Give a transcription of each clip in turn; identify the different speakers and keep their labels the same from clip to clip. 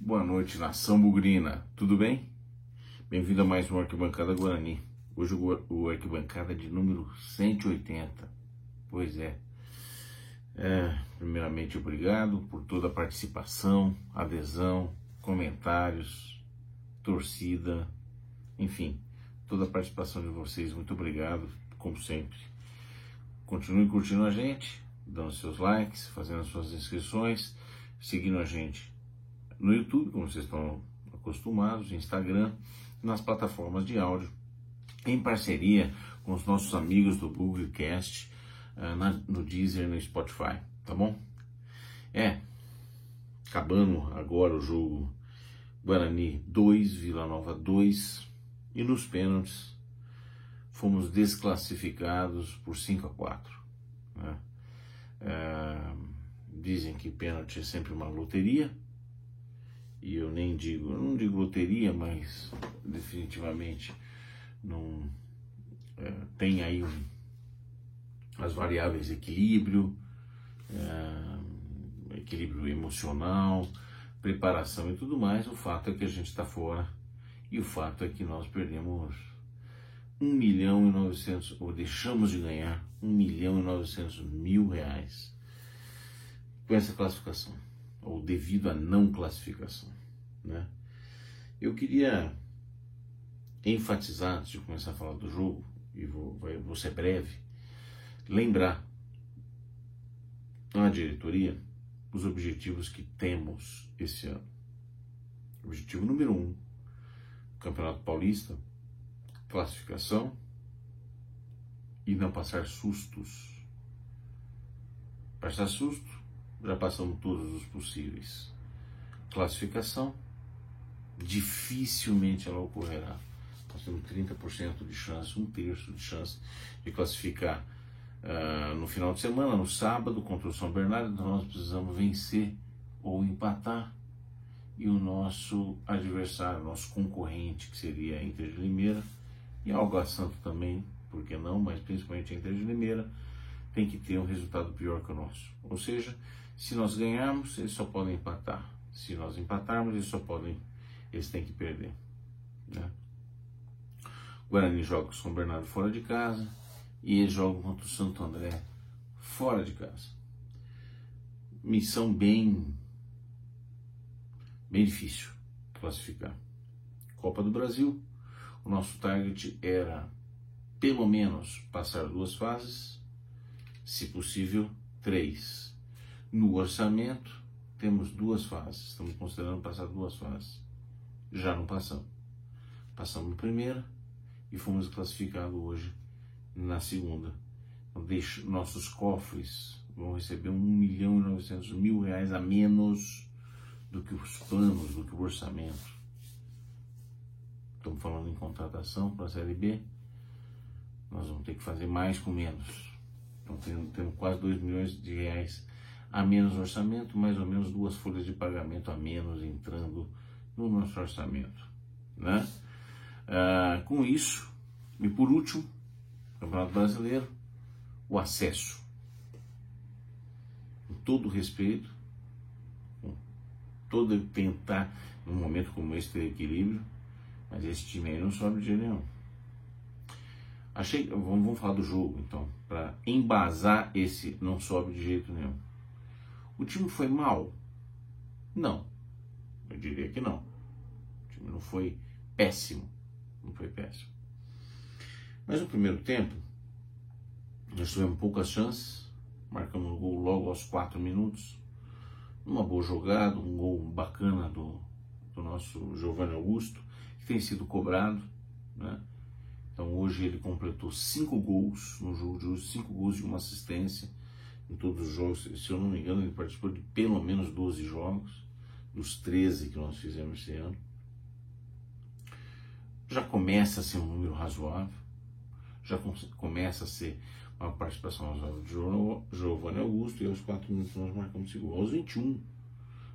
Speaker 1: Boa noite, nação bugrina. Tudo bem? Bem-vindo a mais uma Arquibancada Guarani. Hoje o Arquibancada de número 180. Pois é. é. Primeiramente, obrigado por toda a participação, adesão, comentários, torcida, enfim, toda a participação de vocês. Muito obrigado, como sempre. Continue curtindo a gente, dando seus likes, fazendo suas inscrições, seguindo a gente no YouTube, como vocês estão acostumados, Instagram, nas plataformas de áudio, em parceria com os nossos amigos do Google Cast, na, no Deezer, no Spotify, tá bom? É, acabando agora o jogo Guarani 2, Vila Nova 2, e nos pênaltis fomos desclassificados por 5 a 4. Né? É, dizem que pênalti é sempre uma loteria, e eu nem digo, eu não digo loteria, mas definitivamente não é, tem aí um, as variáveis equilíbrio, é, equilíbrio emocional, preparação e tudo mais. O fato é que a gente está fora e o fato é que nós perdemos 1 milhão e 900, ou deixamos de ganhar 1 milhão e 900 mil reais com essa classificação ou devido à não classificação. Né? Eu queria enfatizar, antes de começar a falar do jogo, e vou, vou ser breve, lembrar à diretoria os objetivos que temos esse ano. Objetivo número um: Campeonato Paulista, classificação e não passar sustos. Passar susto, já passamos todos os possíveis. Classificação, dificilmente ela ocorrerá. Nós temos 30% de chance, um terço de chance de classificar uh, no final de semana, no sábado, contra o São Bernardo. Então nós precisamos vencer ou empatar. E o nosso adversário, nosso concorrente, que seria a Inter de Limeira, e Alga Santo também, por que não, mas principalmente a Inter de Limeira, tem que ter um resultado pior que o nosso. Ou seja, se nós ganharmos, eles só podem empatar. Se nós empatarmos, eles só podem, eles têm que perder. Né? Guarani joga com São Bernardo fora de casa e eles jogam contra o Santo André fora de casa. Missão bem bem difícil classificar. Copa do Brasil, o nosso target era pelo menos passar duas fases, se possível três. No orçamento, temos duas fases, estamos considerando passar duas fases. Já não passamos. Passamos na primeira e fomos classificados hoje na segunda. Então, deixo, nossos cofres vão receber 1 milhão e 900 mil reais a menos do que os planos, do que o orçamento. Estamos falando em contratação para a Série B. Nós vamos ter que fazer mais com menos. Então temos, quase 2 milhões de reais a menos no orçamento, mais ou menos duas folhas de pagamento a menos entrando no nosso orçamento. Né? Ah, com isso, e por último, Campeonato Brasileiro, o acesso. Com todo respeito, com todo tentar, num momento como esse, ter equilíbrio, mas esse time aí não sobe de nenhum. Achei, vamos, vamos falar do jogo então, para embasar esse não sobe de jeito nenhum. O time foi mal? Não. Eu diria que não. O time não foi péssimo. Não foi péssimo. Mas no primeiro tempo, nós tivemos poucas chances. Marcamos um gol logo aos 4 minutos. Uma boa jogada, um gol bacana do, do nosso Giovanni Augusto, que tem sido cobrado. Né? Então hoje ele completou 5 gols no jogo de hoje, 5 gols e uma assistência em todos os jogos. Se eu não me engano, ele participou de pelo menos 12 jogos, dos 13 que nós fizemos esse ano. Já começa a ser um número razoável, já começa a ser uma participação razoável de Giovanni Augusto, e aos 4 minutos nós marcamos esse gol. Aos 21,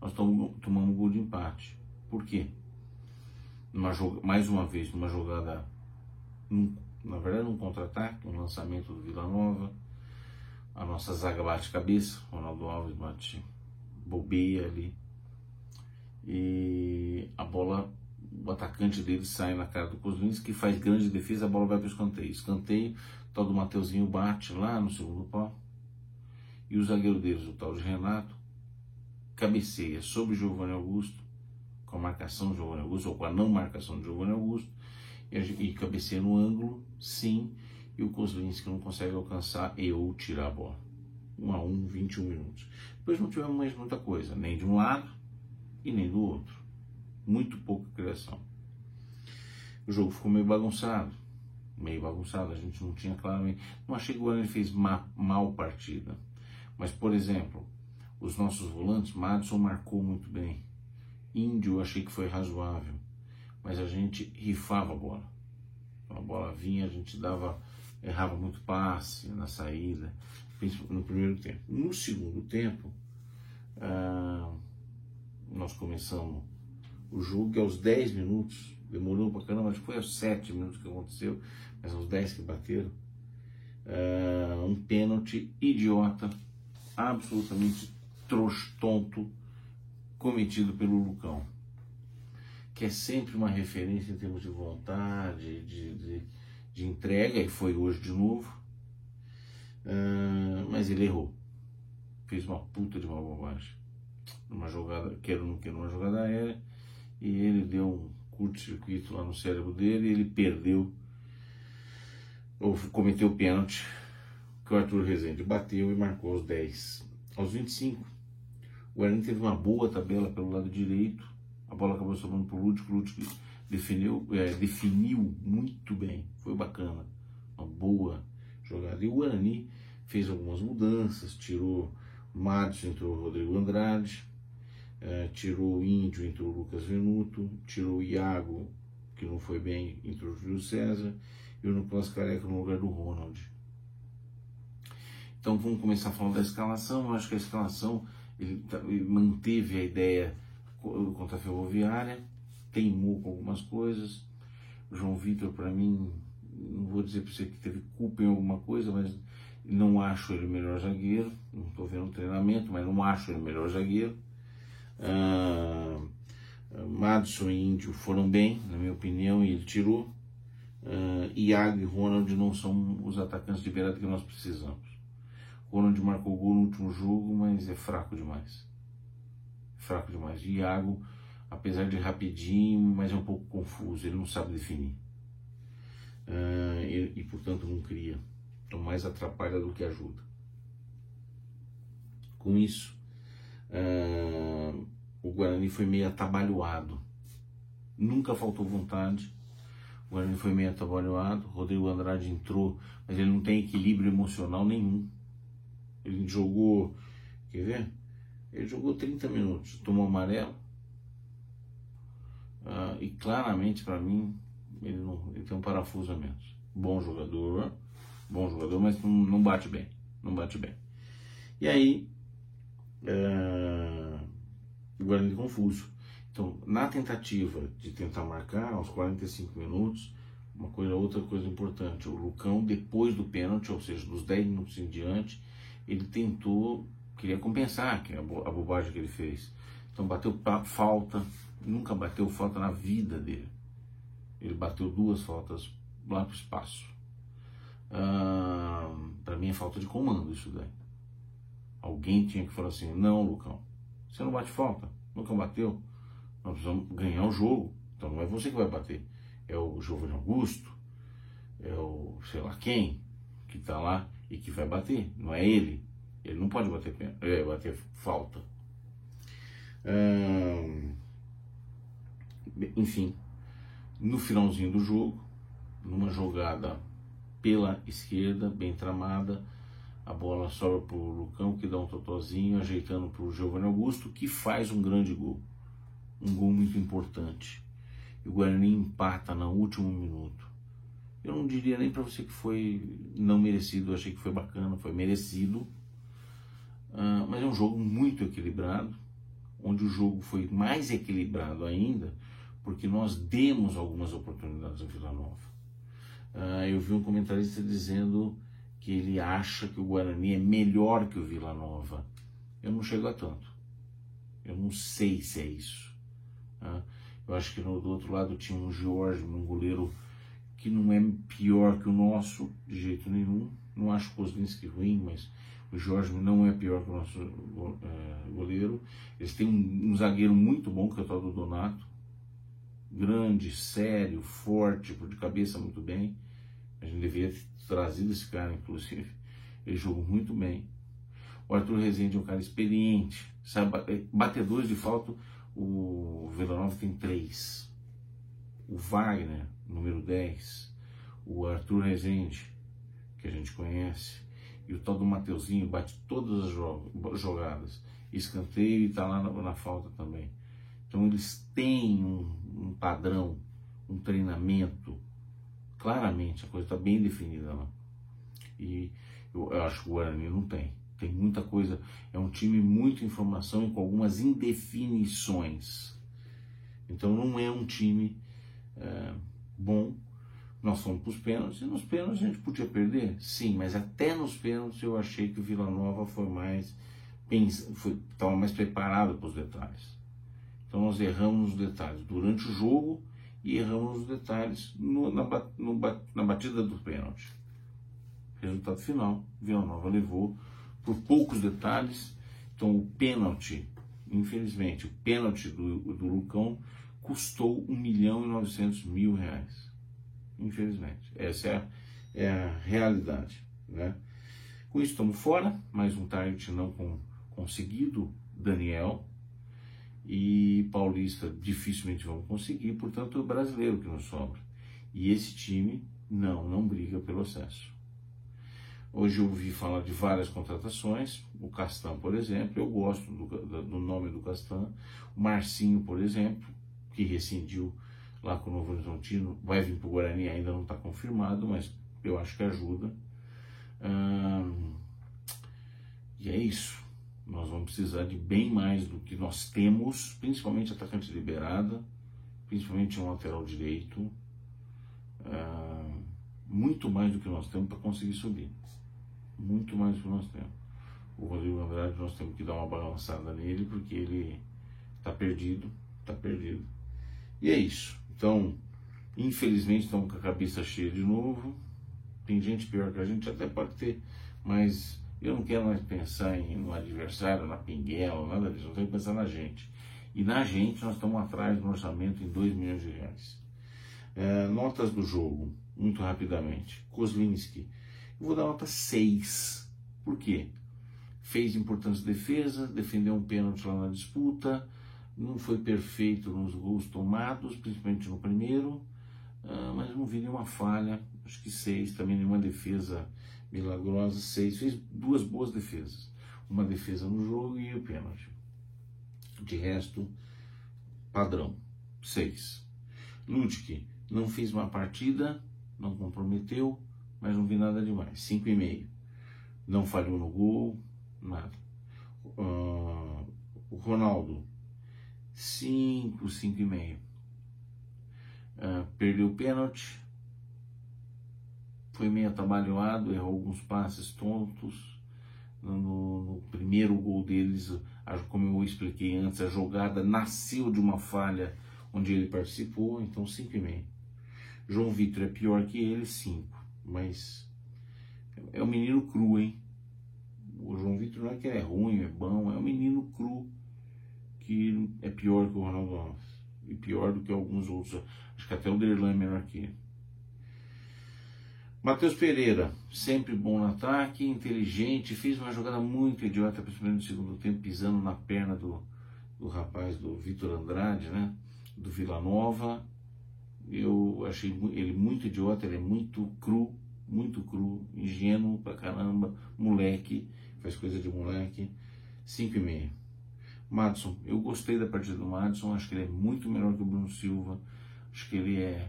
Speaker 1: nós tomamos um gol de empate. Por quê? Numa, mais uma vez, numa jogada, na verdade, num contra-ataque, um lançamento do Vila Nova, a nossa zaga bate cabeça, Ronaldo Alves bate bobeia ali. e a bola, o atacante dele sai na cara do Kozlinski, que faz grande defesa, a bola vai para o escanteio. Escanteio, o tal do Mateuzinho bate lá no segundo pau, e o zagueiro deles, o tal de Renato, cabeceia sobre Giovanni Augusto, com a marcação de Giovanni Augusto, ou com a não marcação de Giovanni Augusto, e, e cabeceia no ângulo, sim, e o Kozlinski não consegue alcançar e ou tirar a bola. 1 a 1, 21 minutos. Depois não tivemos mais muita coisa, nem de um lado e nem do outro. Muito pouca criação. O jogo ficou meio bagunçado. Meio bagunçado, a gente não tinha claramente. Não achei que o Guarani fez ma, mal partida. Mas, por exemplo, os nossos volantes, Madison marcou muito bem. Índio eu achei que foi razoável. Mas a gente rifava a bola. A bola vinha, a gente dava errava muito passe na saída, no primeiro tempo. No segundo tempo, ah, nós começamos o jogo e aos 10 minutos, demorou pra caramba, acho que foi aos 7 minutos que aconteceu, mas aos 10 que bateram, ah, um pênalti idiota, absolutamente trouxa, tonto, cometido pelo Lucão. Que é sempre uma referência em termos de vontade, de, de de entrega, e foi hoje de novo. Uh, mas ele errou. Fez uma puta de uma bobagem. Numa jogada, quero não quero, numa jogada aérea, e ele deu um curto-circuito lá no cérebro dele e ele perdeu, ou cometeu o pênalti, que o Arthur Rezende bateu e marcou aos 10. Aos 25, o Guarani teve uma boa tabela pelo lado direito, a bola acabou sobrando para o Lúdico, Lúdico definiu, é, definiu muito bem, foi bacana, uma boa jogada. E o Guarani fez algumas mudanças, tirou Madison, entrou o Rodrigo Andrade, é, tirou o Índio, entrou o Lucas Venuto, tirou o Iago, que não foi bem, entrou o Júlio César, e o Nicolas Careca no lugar do Ronald. Então vamos começar falando da escalação. Eu acho que a escalação ele, tá, ele manteve a ideia contra a Ferroviária, teimou com algumas coisas. O João Vitor, para mim, não vou dizer para você que teve culpa em alguma coisa, mas não acho ele o melhor zagueiro. Não estou vendo o treinamento, mas não acho ele o melhor zagueiro. Ah, Madison e Índio foram bem, na minha opinião, e ele tirou. Uh, Iago e Ronald não são os atacantes de beirada que nós precisamos. Ronald marcou gol no último jogo, mas é fraco demais. Fraco demais. Iago apesar de rapidinho, mas é um pouco confuso, ele não sabe definir. Uh, e, e, portanto não cria. Então mais atrapalha do que ajuda. Com isso, uh, o Guarani foi meio atabalhoado. Nunca faltou vontade. O Guarani foi meio atabalhoado. Rodrigo Andrade entrou, mas ele não tem equilíbrio emocional nenhum. Ele jogou, quer ver? Ele jogou 30 minutos, tomou amarelo, Uh, e claramente para mim ele, não, ele tem um parafuso a menos. Bom jogador, bom jogador, mas não, não bate bem, não bate bem. E aí uh, o Guarani confuso. Então, na tentativa de tentar marcar aos 45 minutos, uma coisa, outra coisa importante, o Lucão depois do pênalti, ou seja, dos 10 minutos em diante, ele tentou, queria compensar que a, a bobagem que ele fez. Então bateu falta, nunca bateu falta na vida dele. Ele bateu duas faltas lá para o espaço. Ah, para mim é falta de comando isso daí. Alguém tinha que falar assim: não, Lucão, você não bate falta, nunca bateu. Nós precisamos ganhar o jogo. Então não é você que vai bater, é o Giovanni Augusto, é o sei lá quem que está lá e que vai bater, não é ele. Ele não pode bater, é, bater falta. Ah, enfim, no finalzinho do jogo, numa jogada pela esquerda, bem tramada, a bola sobra para o Lucão, que dá um totozinho, ajeitando para o Giovanni Augusto, que faz um grande gol. Um gol muito importante. E o Guarani empata no último minuto. Eu não diria nem para você que foi não merecido, eu achei que foi bacana, foi merecido. Uh, mas é um jogo muito equilibrado, onde o jogo foi mais equilibrado ainda, porque nós demos algumas oportunidades ao Vila Nova. Uh, eu vi um comentarista dizendo que ele acha que o Guarani é melhor que o Vila Nova. Eu não chego a tanto. Eu não sei se é isso. Né? Eu acho que no, do outro lado tinha um Jorge, um goleiro que não é pior que o nosso, de jeito nenhum. Não acho o Kozlinski ruim, mas o Jorge não é pior que o nosso é, goleiro. Eles têm um, um, zagueiro muito bom, que é o tal do Donato. Grande, sério, forte, de cabeça muito bem. A gente devia ter trazido esse cara, inclusive. Ele jogou muito bem. O Arthur Rezende é um cara experiente, sabe? É, batedores de falta, o Vila Nova tem três. O Wagner, número 10. O Arthur Rezende, que a gente conhece e o tal do Mateuzinho bate todas as jogadas, escanteio e está lá na, na, falta também. Então eles têm um, um padrão, um treinamento, claramente, a coisa está bem definida lá. E eu, eu acho que o Guarani não tem. Tem muita coisa, é um time muito informação e com algumas indefinições. Então não é um time é, bom nós fomos para os pênaltis e nos pênaltis a gente podia perder? Sim, mas até nos pênaltis eu achei que o Vila Nova foi mais estava mais preparado para os detalhes. Então nós erramos nos detalhes durante o jogo e erramos nos detalhes no, na, no, na batida do pênalti. Resultado final, Vila Nova levou por poucos detalhes. Então o pênalti, infelizmente, o pênalti do, do Lucão custou 1 milhão e 900 mil reais infelizmente. Essa é a, é a realidade. Né? Com isso estamos fora, mais um target não com, conseguido, Daniel e Paulista dificilmente vão conseguir, portanto é o brasileiro que nos sobra. E esse time não, não briga pelo acesso. Hoje eu ouvi falar de várias contratações, o Castan, por exemplo, eu gosto do, do nome do Castan, o Marcinho, por exemplo, que rescindiu lá com o Novo Horizontino, vai vir para o Guarani, ainda não está confirmado, mas eu acho que ajuda. Hum, e é isso. Nós vamos precisar de bem mais do que nós temos, principalmente atacante liberada, principalmente um lateral direito. Hum, muito mais do que nós temos para conseguir subir. Muito mais do que nós temos. O Rodrigo, na verdade, nós temos que dar uma balançada nele, porque ele está perdido, está perdido. E é isso. Então, infelizmente, estamos com a cabeça cheia de novo. Tem gente pior que a gente, até pode ter, mas eu não quero mais pensar em, no adversário, na pinguela, nada disso. Eu tenho que pensar na gente. E na gente, nós estamos atrás do orçamento em 2 milhões de reais. É, notas do jogo, muito rapidamente. Kozlinski, eu vou dar nota 6. Por quê? Fez importantes defesas, defendeu um pênalti lá na disputa, não foi perfeito nos gols tomados, principalmente no primeiro, uh, mas não vi nenhuma falha, acho que seis, também nenhuma defesa milagrosa, seis, fez duas boas defesas, uma defesa no jogo e o pênalti. De resto, padrão, seis. Ludwig não fez uma partida, não comprometeu, mas não vi nada demais, cinco e meio. Não falhou no gol, nada. Uh, o Ronaldo 5, 5 e meio. Uh, perdeu o pênalti, foi meio atabalhoado, errou alguns passes tontos. No, no, primeiro gol deles, como eu expliquei antes, a jogada nasceu de uma falha onde ele participou, então 5 e meio. João Vitor é pior que ele, 5, mas é um menino cru, hein? O João Vitor não é que é ruim, é bom, é um menino cru que é pior que o Ronaldo Alves. E pior do que alguns outros. Acho que até o Derlan é melhor que ele. Matheus Pereira, sempre bom no ataque, inteligente, fez uma jogada muito idiota, principalmente no segundo tempo, pisando na perna do, do rapaz, do Vitor Andrade, né? Do Vila Nova. Eu achei ele muito idiota, ele é muito cru, muito cru, ingênuo pra caramba, moleque, faz coisa de moleque. 5 e meia. Madison, eu gostei da partida do Madison, acho que ele é muito melhor que o Bruno Silva, acho que ele é,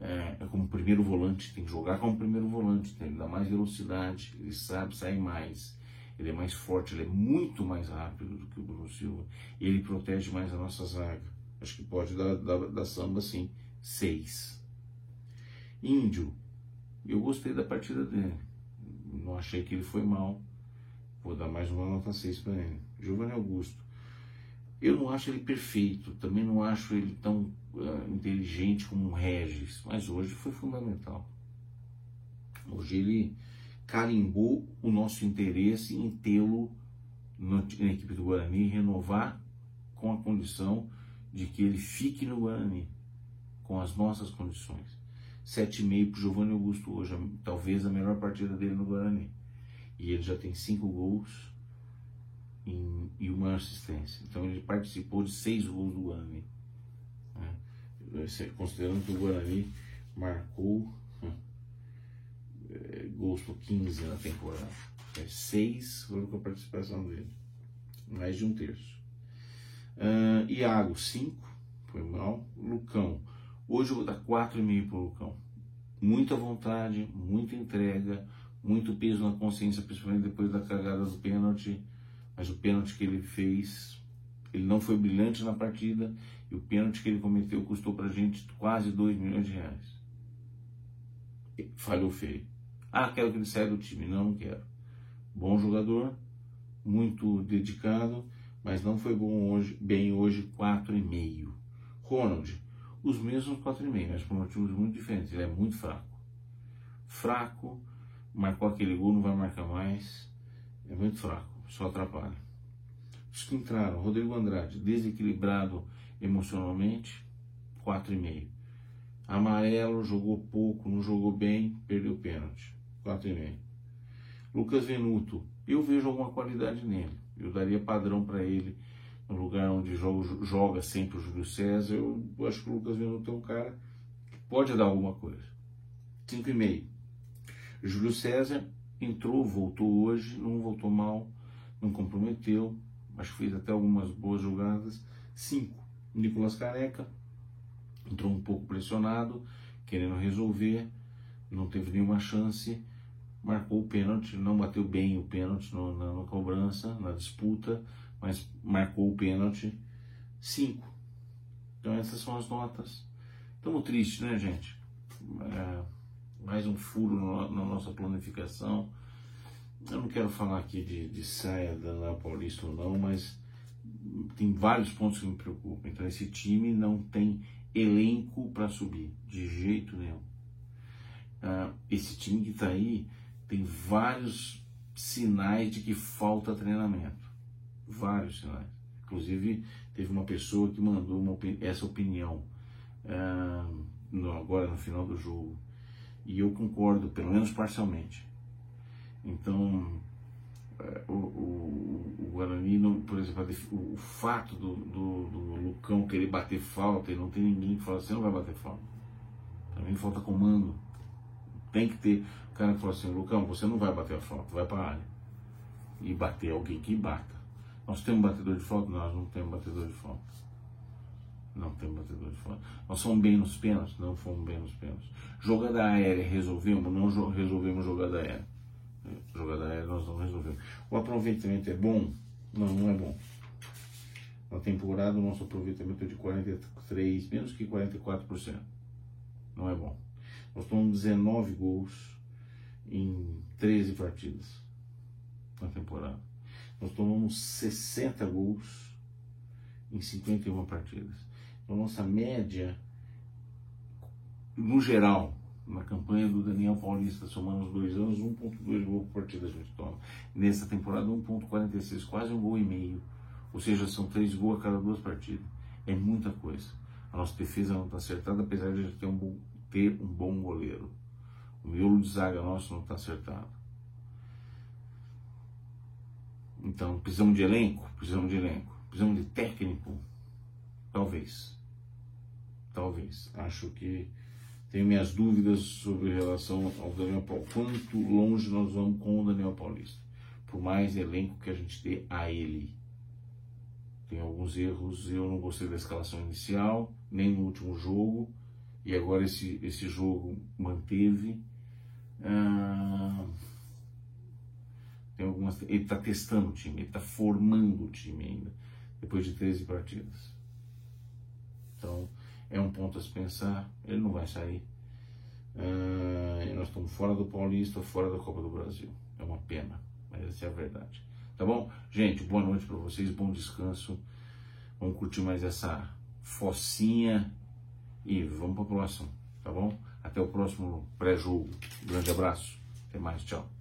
Speaker 1: é, é como primeiro volante, tem que jogar como primeiro volante, tem que dar mais velocidade, ele sabe sair mais, ele é mais forte, ele é muito mais rápido do que o Bruno Silva, ele protege mais a nossa zaga, acho que pode dar, dar, dar samba sim, seis. Índio, eu gostei da partida dele, não achei que ele foi mal, vou dar mais uma nota 6 para ele. Giovanni Augusto, Eu não acho ele perfeito, também não acho ele tão uh, inteligente como um Regis, mas hoje foi fundamental. Hoje ele carimbou o nosso interesse em tê-lo na equipe do Guarani e renovar com a condição de que ele fique no Guarani, com as nossas condições. 7,5 para o Giovanni Augusto hoje, talvez a melhor partida dele no Guarani. E ele já tem 5 gols em, e uma assistência. Então ele participou de 6 gols do Guarani. Né? Considerando que o Guarani marcou é, gols por 15 na temporada. É, 6 foram com a participação dele. Mais de um terço. Uh, Iago, 5. Foi mal. Lucão. Hoje eu vou dar 4,5 para o Lucão. Muita vontade, muita entrega, muito peso na consciência, principalmente depois da cagada do pênalti. Mas o pênalti que ele fez, ele não foi brilhante na partida. E o pênalti que ele cometeu custou para a gente quase 2 milhões de reais. Falhou feio. Ah, quero que ele saia do time. Não, não quero. Bom jogador, muito dedicado, mas não foi bom hoje, bem hoje, 4,5. Ronald, os mesmos 4,5, mas por motivos muito diferentes. Ele é muito fraco. Fraco, marcou aquele gol, não vai marcar mais. É muito fraco, só atrapalha. Os que entraram, Rodrigo Andrade, desequilibrado emocionalmente, 4,5. Amarelo, jogou pouco, não jogou bem, perdeu o pênalti, 4,5. Lucas Venuto, eu vejo alguma qualidade nele. Eu daria padrão para ele no lugar onde joga, joga sempre o Júlio César, eu acho que o Lucas Venuto é um cara que pode dar alguma coisa. 5,5. Júlio César entrou, voltou hoje, não voltou mal, não comprometeu, acho que fez até algumas boas jogadas. 5. Nicolas Careca entrou um pouco pressionado, querendo resolver, não teve nenhuma chance, marcou o pênalti, não bateu bem o pênalti no, na, na cobrança, na disputa, mas marcou o pênalti 5. Então essas são as notas. Estamos tristes, né, gente? É, mais um furo no, na nossa planificação. Eu não quero falar aqui de, de saia da La Paulista ou não, mas tem vários pontos que me preocupam. Então esse time não tem elenco para subir, de jeito nenhum. Uh, esse time que está aí tem vários sinais de que falta treinamento vários sinais. Inclusive, teve uma pessoa que mandou uma, essa opinião uh, no, agora no final do jogo. E eu concordo, pelo menos parcialmente. Então, uh, o, o, o, Guarani, não, por exemplo, o, o fato do, do, do, Lucão querer bater falta e não tem ninguém que fala assim: não vai bater falta. Também falta comando. Tem que ter. O cara que fala assim: Lucão, você não vai bater a falta, vai para a área. E bater alguém que bata. Nós temos batedor de falta? Nós não temos batedor de falta. Não temos batedor de falta. Nós somos bem nos pênaltis? Não fomos bem nos pênaltis. Jogada aérea resolvemos? Não resolvemos jogada aérea. Jogada aérea nós não resolvemos. O aproveitamento é bom? Não, não é bom. Na temporada o nosso aproveitamento é de 43, menos que 44%. Não é bom. Nós tomamos 19 gols em 13 partidas na temporada. Nós tomamos 60 gols em 51 partidas. Então, nossa média, no geral, na campanha do Daniel Paulista, somando os dois anos, 1,2 gols por partida a gente toma. Nessa temporada, 1,46, quase um gol e meio. Ou seja, são três gols a cada duas partidas. É muita coisa. A nossa defesa não está acertada, apesar de a gente ter um, bom, ter um bom goleiro. O miolo de zaga nosso não está acertado. Então, precisamos de elenco? Precisamos de elenco. Precisamos de técnico? Talvez. Talvez. Acho que tenho minhas dúvidas sobre relação ao Daniel Paulo. Quanto longe nós vamos com o Daniel Paulista? Por mais elenco que a gente dê a ele. Tem alguns erros. Eu não gostei da escalação inicial, nem no último jogo. E agora esse, esse jogo manteve. Ah, tem algumas, ele está testando o time, ele está formando o time ainda, depois de 13 partidas. Então, é um ponto a se pensar. Ele não vai sair. Uh, nós estamos fora do Paulista, fora da Copa do Brasil. É uma pena, mas essa é a verdade. Tá bom? Gente, boa noite para vocês, bom descanso. Vamos curtir mais essa focinha e vamos para o próximo, tá bom? Até o próximo pré-jogo. Grande abraço. Até mais, tchau.